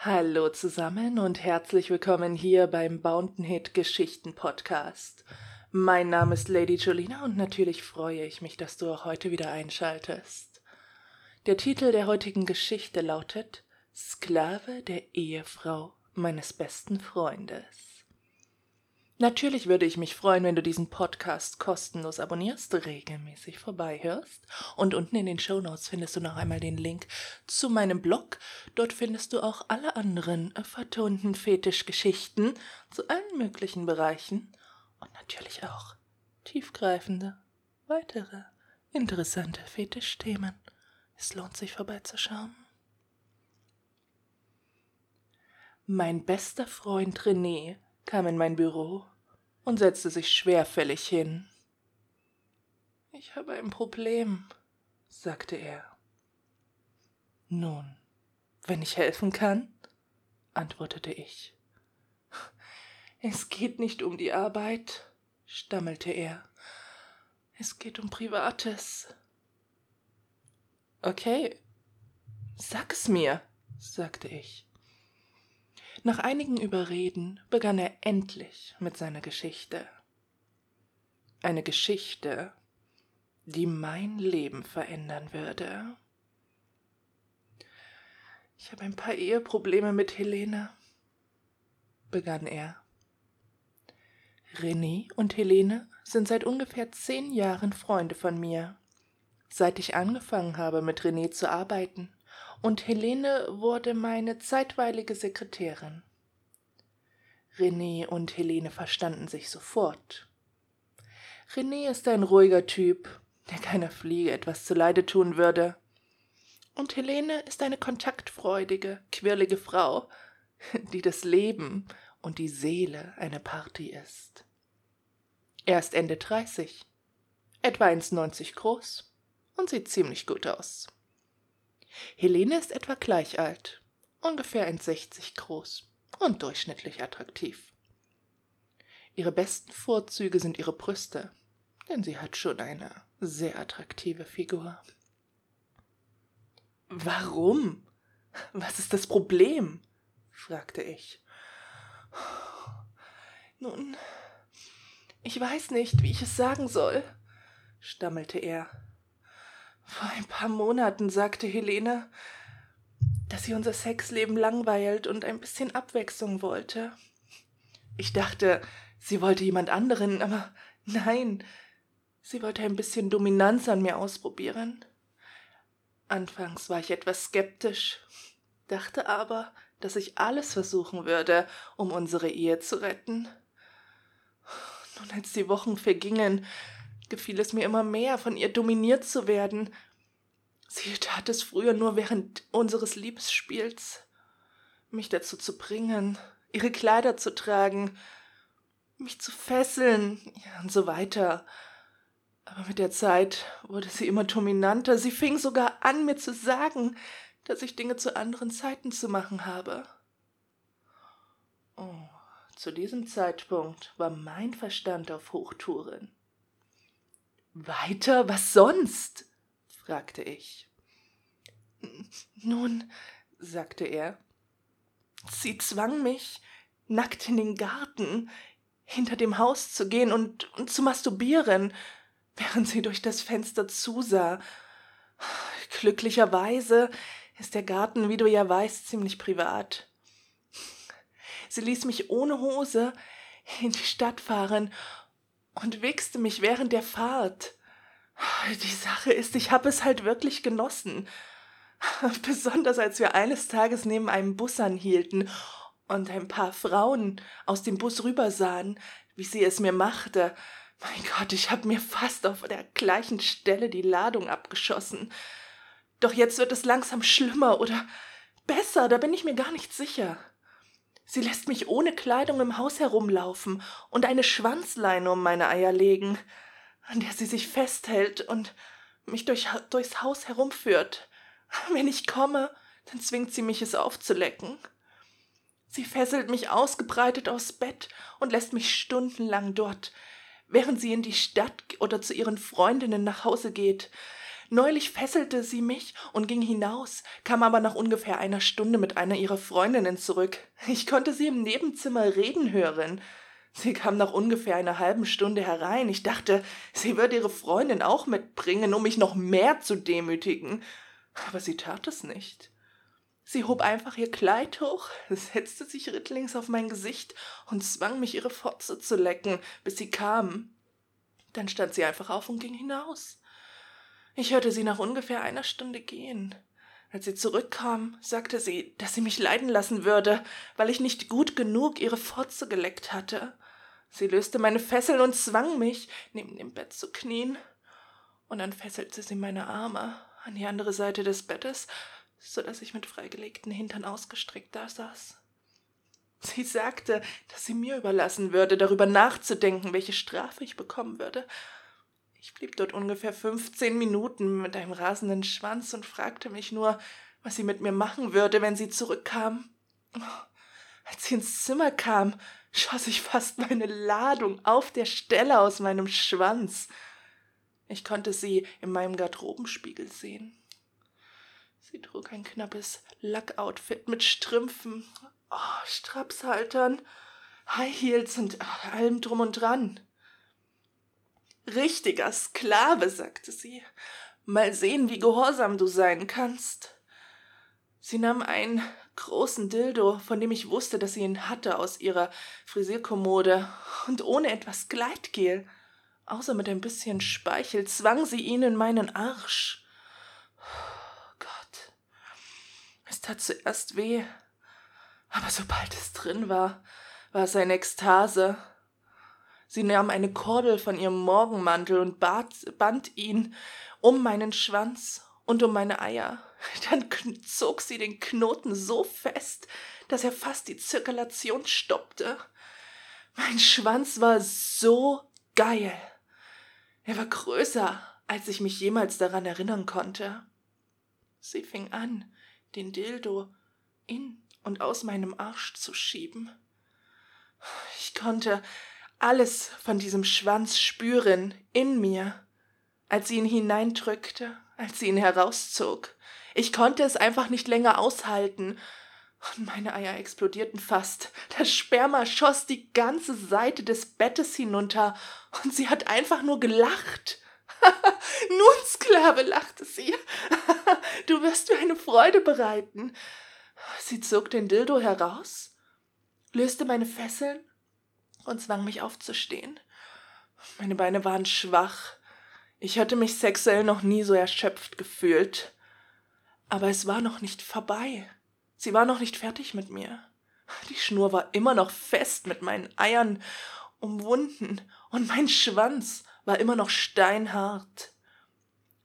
Hallo zusammen und herzlich willkommen hier beim Bountenhit Geschichten Podcast. Mein Name ist Lady Jolina und natürlich freue ich mich, dass du auch heute wieder einschaltest. Der Titel der heutigen Geschichte lautet Sklave der Ehefrau meines besten Freundes. Natürlich würde ich mich freuen, wenn du diesen Podcast kostenlos abonnierst, regelmäßig vorbeihörst. Und unten in den Show Notes findest du noch einmal den Link zu meinem Blog. Dort findest du auch alle anderen vertonten Fetischgeschichten zu allen möglichen Bereichen und natürlich auch tiefgreifende, weitere, interessante Fetischthemen. Es lohnt sich vorbeizuschauen. Mein bester Freund René kam in mein Büro und setzte sich schwerfällig hin. Ich habe ein Problem, sagte er. Nun, wenn ich helfen kann, antwortete ich. Es geht nicht um die Arbeit, stammelte er. Es geht um Privates. Okay, sag es mir, sagte ich. Nach einigen Überreden begann er endlich mit seiner Geschichte. Eine Geschichte, die mein Leben verändern würde. Ich habe ein paar Eheprobleme mit Helene, begann er. René und Helene sind seit ungefähr zehn Jahren Freunde von mir. Seit ich angefangen habe, mit René zu arbeiten, und Helene wurde meine zeitweilige Sekretärin. René und Helene verstanden sich sofort. René ist ein ruhiger Typ, der keiner Fliege etwas zuleide tun würde. Und Helene ist eine kontaktfreudige, quirlige Frau, die das Leben und die Seele einer Party ist. Er ist Ende dreißig, etwa 1,90 groß und sieht ziemlich gut aus. Helene ist etwa gleich alt, ungefähr 1,60 groß und durchschnittlich attraktiv. Ihre besten Vorzüge sind ihre Brüste, denn sie hat schon eine sehr attraktive Figur. Warum? Was ist das Problem? fragte ich. Nun, ich weiß nicht, wie ich es sagen soll, stammelte er. Vor ein paar Monaten sagte Helene, dass sie unser Sexleben langweilt und ein bisschen Abwechslung wollte. Ich dachte, sie wollte jemand anderen, aber nein, sie wollte ein bisschen Dominanz an mir ausprobieren. Anfangs war ich etwas skeptisch, dachte aber, dass ich alles versuchen würde, um unsere Ehe zu retten. Nun, als die Wochen vergingen, gefiel es mir immer mehr, von ihr dominiert zu werden. Sie tat es früher nur während unseres Liebesspiels, mich dazu zu bringen, ihre Kleider zu tragen, mich zu fesseln und so weiter. Aber mit der Zeit wurde sie immer dominanter. Sie fing sogar an, mir zu sagen, dass ich Dinge zu anderen Zeiten zu machen habe. Oh, zu diesem Zeitpunkt war mein Verstand auf Hochtouren. Weiter, was sonst? fragte ich. Nun, sagte er, sie zwang mich, nackt in den Garten hinter dem Haus zu gehen und, und zu masturbieren, während sie durch das Fenster zusah. Glücklicherweise ist der Garten, wie du ja weißt, ziemlich privat. Sie ließ mich ohne Hose in die Stadt fahren und wichste mich während der Fahrt. Die Sache ist, ich habe es halt wirklich genossen. Besonders als wir eines Tages neben einem Bus anhielten und ein paar Frauen aus dem Bus rübersahen, wie sie es mir machte. Mein Gott, ich habe mir fast auf der gleichen Stelle die Ladung abgeschossen. Doch jetzt wird es langsam schlimmer oder besser, da bin ich mir gar nicht sicher. Sie lässt mich ohne Kleidung im Haus herumlaufen und eine Schwanzleine um meine Eier legen, an der sie sich festhält und mich durch, durchs Haus herumführt. Wenn ich komme, dann zwingt sie mich, es aufzulecken. Sie fesselt mich ausgebreitet aufs Bett und lässt mich stundenlang dort, während sie in die Stadt oder zu ihren Freundinnen nach Hause geht. Neulich fesselte sie mich und ging hinaus, kam aber nach ungefähr einer Stunde mit einer ihrer Freundinnen zurück. Ich konnte sie im Nebenzimmer reden hören. Sie kam nach ungefähr einer halben Stunde herein. Ich dachte, sie würde ihre Freundin auch mitbringen, um mich noch mehr zu demütigen. Aber sie tat es nicht. Sie hob einfach ihr Kleid hoch, setzte sich rittlings auf mein Gesicht und zwang mich, ihre Fotze zu lecken, bis sie kam. Dann stand sie einfach auf und ging hinaus. Ich hörte sie nach ungefähr einer Stunde gehen. Als sie zurückkam, sagte sie, dass sie mich leiden lassen würde, weil ich nicht gut genug ihre Fotze geleckt hatte. Sie löste meine Fesseln und zwang mich, neben dem Bett zu knien. Und dann fesselte sie meine Arme an die andere Seite des Bettes, so dass ich mit freigelegten Hintern ausgestreckt da saß. Sie sagte, dass sie mir überlassen würde, darüber nachzudenken, welche Strafe ich bekommen würde. Ich blieb dort ungefähr fünfzehn Minuten mit einem rasenden Schwanz und fragte mich nur, was sie mit mir machen würde, wenn sie zurückkam. Als sie ins Zimmer kam, schoss ich fast meine Ladung auf der Stelle aus meinem Schwanz. Ich konnte sie in meinem Garderobenspiegel sehen. Sie trug ein knappes Lackoutfit mit Strümpfen, oh, Strapshaltern, High Heels und allem drum und dran. Richtiger Sklave, sagte sie. Mal sehen, wie gehorsam du sein kannst. Sie nahm einen großen Dildo, von dem ich wusste, dass sie ihn hatte, aus ihrer Frisierkommode, und ohne etwas Gleitgel, außer mit ein bisschen Speichel, zwang sie ihn in meinen Arsch. Es tat zuerst weh, aber sobald es drin war, war es eine Ekstase. Sie nahm eine Kordel von ihrem Morgenmantel und bat, band ihn um meinen Schwanz und um meine Eier. Dann zog sie den Knoten so fest, dass er fast die Zirkulation stoppte. Mein Schwanz war so geil. Er war größer, als ich mich jemals daran erinnern konnte. Sie fing an, den Dildo in und aus meinem Arsch zu schieben. Ich konnte alles von diesem Schwanz spüren in mir, als sie ihn hineindrückte, als sie ihn herauszog. Ich konnte es einfach nicht länger aushalten. Und meine Eier explodierten fast. Das Sperma schoss die ganze Seite des Bettes hinunter, und sie hat einfach nur gelacht. Nun, Sklave, lachte sie, du wirst mir eine Freude bereiten. Sie zog den Dildo heraus, löste meine Fesseln und zwang mich aufzustehen. Meine Beine waren schwach. Ich hatte mich sexuell noch nie so erschöpft gefühlt. Aber es war noch nicht vorbei. Sie war noch nicht fertig mit mir. Die Schnur war immer noch fest mit meinen Eiern umwunden und mein Schwanz war immer noch steinhart.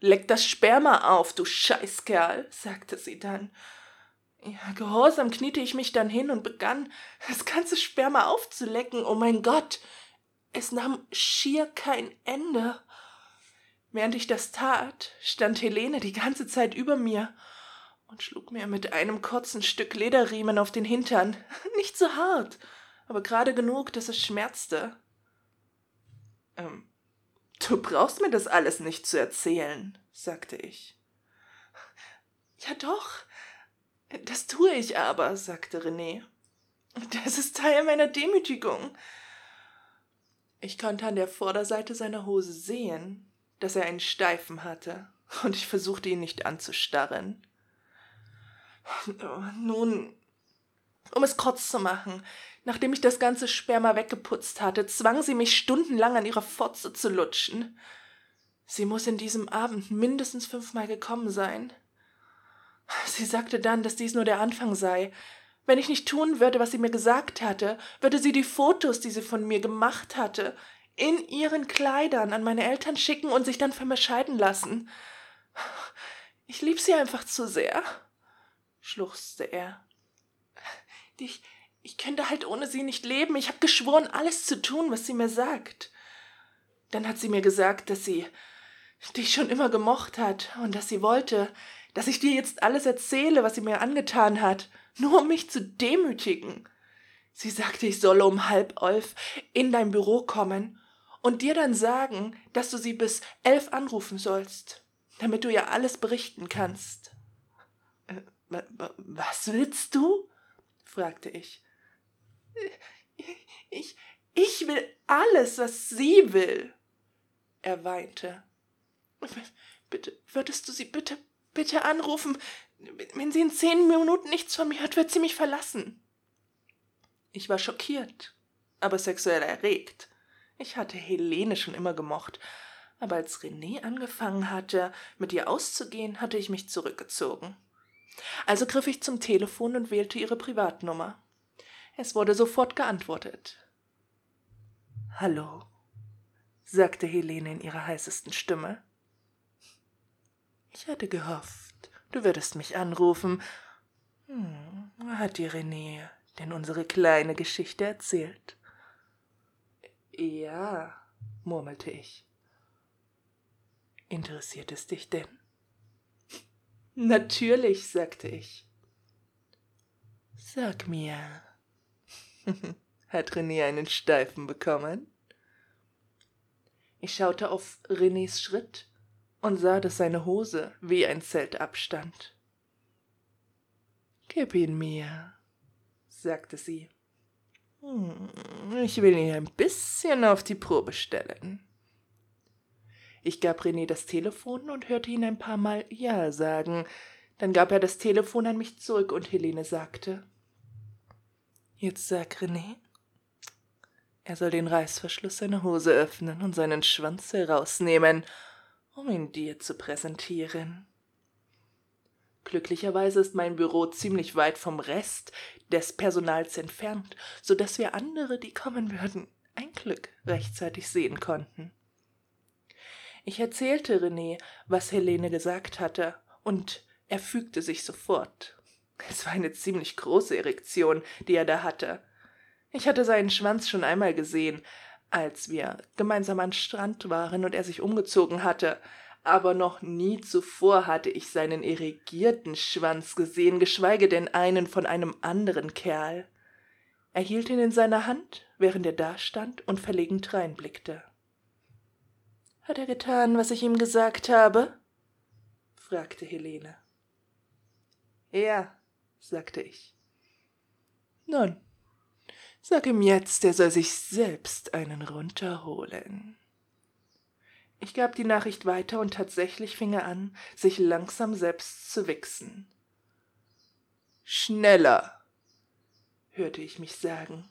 Leck das Sperma auf, du Scheißkerl, sagte sie dann. Ja, gehorsam kniete ich mich dann hin und begann, das ganze Sperma aufzulecken. Oh mein Gott, es nahm schier kein Ende. Während ich das tat, stand Helene die ganze Zeit über mir und schlug mir mit einem kurzen Stück Lederriemen auf den Hintern. Nicht so hart, aber gerade genug, dass es schmerzte. Ähm, Du brauchst mir das alles nicht zu erzählen, sagte ich. Ja doch, das tue ich aber, sagte René. Das ist Teil meiner Demütigung. Ich konnte an der Vorderseite seiner Hose sehen, dass er einen Steifen hatte, und ich versuchte ihn nicht anzustarren. Nun, um es kurz zu machen, Nachdem ich das ganze Sperma weggeputzt hatte, zwang sie mich stundenlang an ihrer Fotze zu lutschen. Sie muss in diesem Abend mindestens fünfmal gekommen sein. Sie sagte dann, dass dies nur der Anfang sei. Wenn ich nicht tun würde, was sie mir gesagt hatte, würde sie die Fotos, die sie von mir gemacht hatte, in ihren Kleidern an meine Eltern schicken und sich dann von mir scheiden lassen. Ich lieb sie einfach zu sehr, schluchzte er. Ich, ich könnte halt ohne sie nicht leben. Ich habe geschworen, alles zu tun, was sie mir sagt. Dann hat sie mir gesagt, dass sie dich schon immer gemocht hat und dass sie wollte, dass ich dir jetzt alles erzähle, was sie mir angetan hat, nur um mich zu demütigen. Sie sagte, ich solle um halb elf in dein Büro kommen und dir dann sagen, dass du sie bis elf anrufen sollst. damit du ihr alles berichten kannst. Äh, was willst du? fragte ich. Ich, ich will alles, was sie will. Er weinte. Bitte, würdest du sie bitte, bitte anrufen? Wenn sie in zehn Minuten nichts von mir hört, wird sie mich verlassen. Ich war schockiert, aber sexuell erregt. Ich hatte Helene schon immer gemocht, aber als René angefangen hatte, mit ihr auszugehen, hatte ich mich zurückgezogen. Also griff ich zum Telefon und wählte ihre Privatnummer. Es wurde sofort geantwortet. Hallo, sagte Helene in ihrer heißesten Stimme. Ich hatte gehofft, du würdest mich anrufen. Hm, hat dir René denn unsere kleine Geschichte erzählt? Ja, murmelte ich. Interessiert es dich denn? Natürlich, sagte ich. Sag mir, hat René einen Steifen bekommen? Ich schaute auf Renés Schritt und sah, dass seine Hose wie ein Zelt abstand. Gib ihn mir, sagte sie. Hm, ich will ihn ein bisschen auf die Probe stellen. Ich gab René das Telefon und hörte ihn ein paar Mal Ja sagen. Dann gab er das Telefon an mich zurück und Helene sagte: Jetzt sag René, er soll den Reißverschluss seiner Hose öffnen und seinen Schwanz herausnehmen, um ihn dir zu präsentieren. Glücklicherweise ist mein Büro ziemlich weit vom Rest des Personals entfernt, so dass wir andere, die kommen würden, ein Glück rechtzeitig sehen konnten. Ich erzählte René, was Helene gesagt hatte, und er fügte sich sofort. Es war eine ziemlich große Erektion, die er da hatte. Ich hatte seinen Schwanz schon einmal gesehen, als wir gemeinsam am Strand waren und er sich umgezogen hatte, aber noch nie zuvor hatte ich seinen erregierten Schwanz gesehen, geschweige denn einen von einem anderen Kerl. Er hielt ihn in seiner Hand, während er dastand und verlegen dreinblickte. Hat er getan, was ich ihm gesagt habe? fragte Helene. Ja, sagte ich. Nun, Sag ihm jetzt, er soll sich selbst einen runterholen. Ich gab die Nachricht weiter und tatsächlich fing er an, sich langsam selbst zu wichsen. Schneller, hörte ich mich sagen.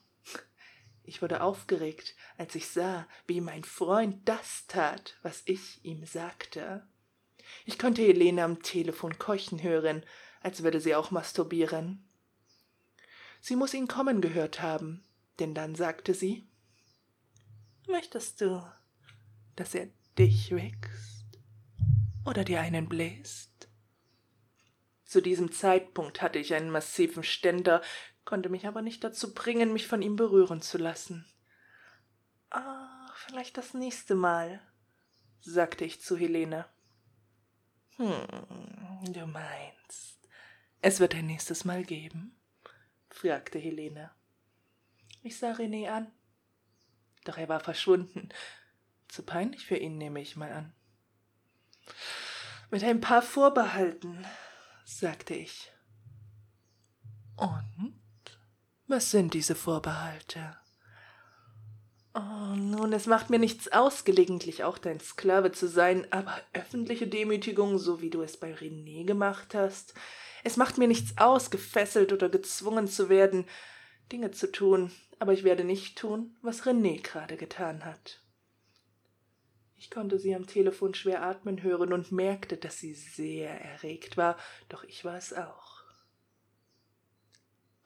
Ich wurde aufgeregt, als ich sah, wie mein Freund das tat, was ich ihm sagte. Ich konnte Helene am Telefon keuchen hören, als würde sie auch masturbieren. Sie muss ihn kommen gehört haben, denn dann sagte sie Möchtest du, dass er dich wächst oder dir einen bläst? Zu diesem Zeitpunkt hatte ich einen massiven Ständer, konnte mich aber nicht dazu bringen, mich von ihm berühren zu lassen. Ah, vielleicht das nächste Mal, sagte ich zu Helene. Hm, du meinst, es wird ein nächstes Mal geben? Fragte Helene. Ich sah René an. Doch er war verschwunden. Zu peinlich für ihn, nehme ich mal an. Mit ein paar Vorbehalten, sagte ich. Und? Was sind diese Vorbehalte? Oh, nun, es macht mir nichts aus, gelegentlich auch dein Sklave zu sein, aber öffentliche Demütigung, so wie du es bei René gemacht hast, es macht mir nichts aus, gefesselt oder gezwungen zu werden, Dinge zu tun, aber ich werde nicht tun, was René gerade getan hat. Ich konnte sie am Telefon schwer atmen hören und merkte, dass sie sehr erregt war, doch ich war es auch.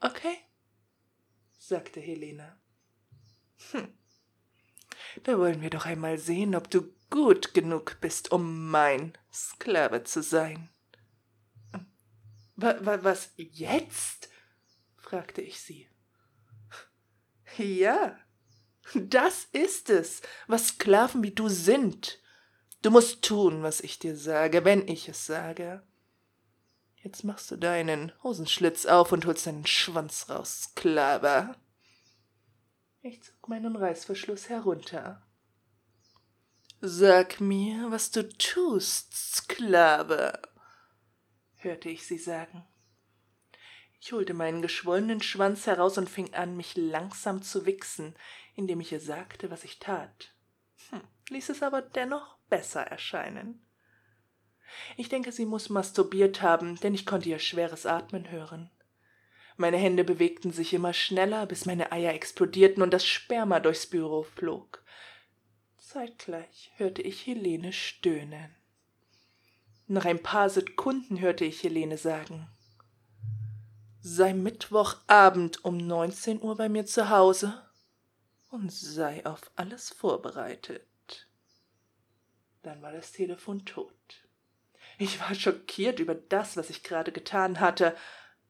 Okay, sagte Helene. Hm. Da wollen wir doch einmal sehen, ob du gut genug bist, um mein Sklave zu sein. Was jetzt? fragte ich sie. Ja, das ist es, was Sklaven wie du sind. Du musst tun, was ich dir sage, wenn ich es sage. Jetzt machst du deinen Hosenschlitz auf und holst deinen Schwanz raus, Sklave. Ich zog meinen Reißverschluss herunter. Sag mir, was du tust, Sklave, hörte ich sie sagen. Ich holte meinen geschwollenen Schwanz heraus und fing an, mich langsam zu wichsen, indem ich ihr sagte, was ich tat. Hm, ließ es aber dennoch besser erscheinen. Ich denke, sie muss masturbiert haben, denn ich konnte ihr schweres Atmen hören. Meine Hände bewegten sich immer schneller, bis meine Eier explodierten und das Sperma durchs Büro flog. Zeitgleich hörte ich Helene stöhnen. Nach ein paar Sekunden hörte ich Helene sagen sei Mittwochabend um neunzehn Uhr bei mir zu Hause und sei auf alles vorbereitet. Dann war das Telefon tot. Ich war schockiert über das, was ich gerade getan hatte,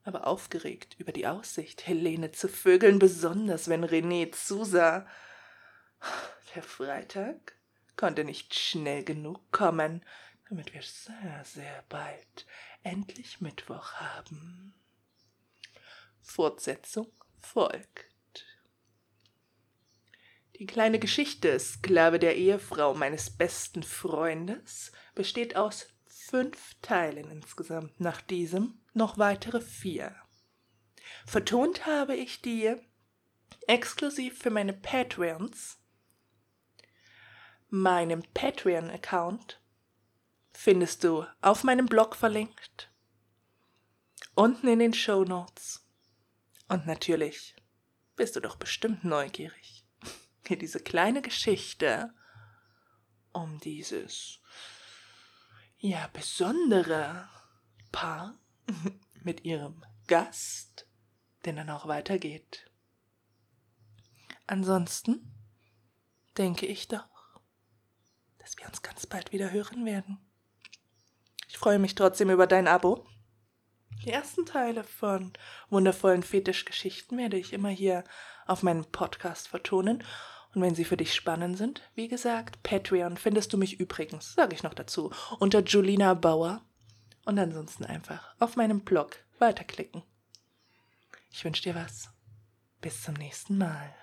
aber aufgeregt über die Aussicht, Helene zu vögeln, besonders wenn René zusah. Der Freitag konnte nicht schnell genug kommen, damit wir sehr, sehr bald endlich Mittwoch haben. Fortsetzung folgt. Die kleine Geschichte Sklave der Ehefrau meines besten Freundes besteht aus fünf Teilen insgesamt, nach diesem noch weitere vier. Vertont habe ich die exklusiv für meine Patreons. Meinem Patreon-Account findest du auf meinem Blog verlinkt, unten in den Show Notes und natürlich bist du doch bestimmt neugierig, wie diese kleine Geschichte um dieses ja besondere Paar mit ihrem Gast, denn dann auch weitergeht. Ansonsten denke ich doch, dass wir uns ganz bald wieder hören werden. Freue mich trotzdem über dein Abo die ersten Teile von wundervollen Fetischgeschichten werde ich immer hier auf meinem Podcast vertonen. Und wenn sie für dich spannend sind, wie gesagt, Patreon findest du mich übrigens, sage ich noch dazu, unter Julina Bauer. Und ansonsten einfach auf meinem Blog weiterklicken. Ich wünsche dir was. Bis zum nächsten Mal.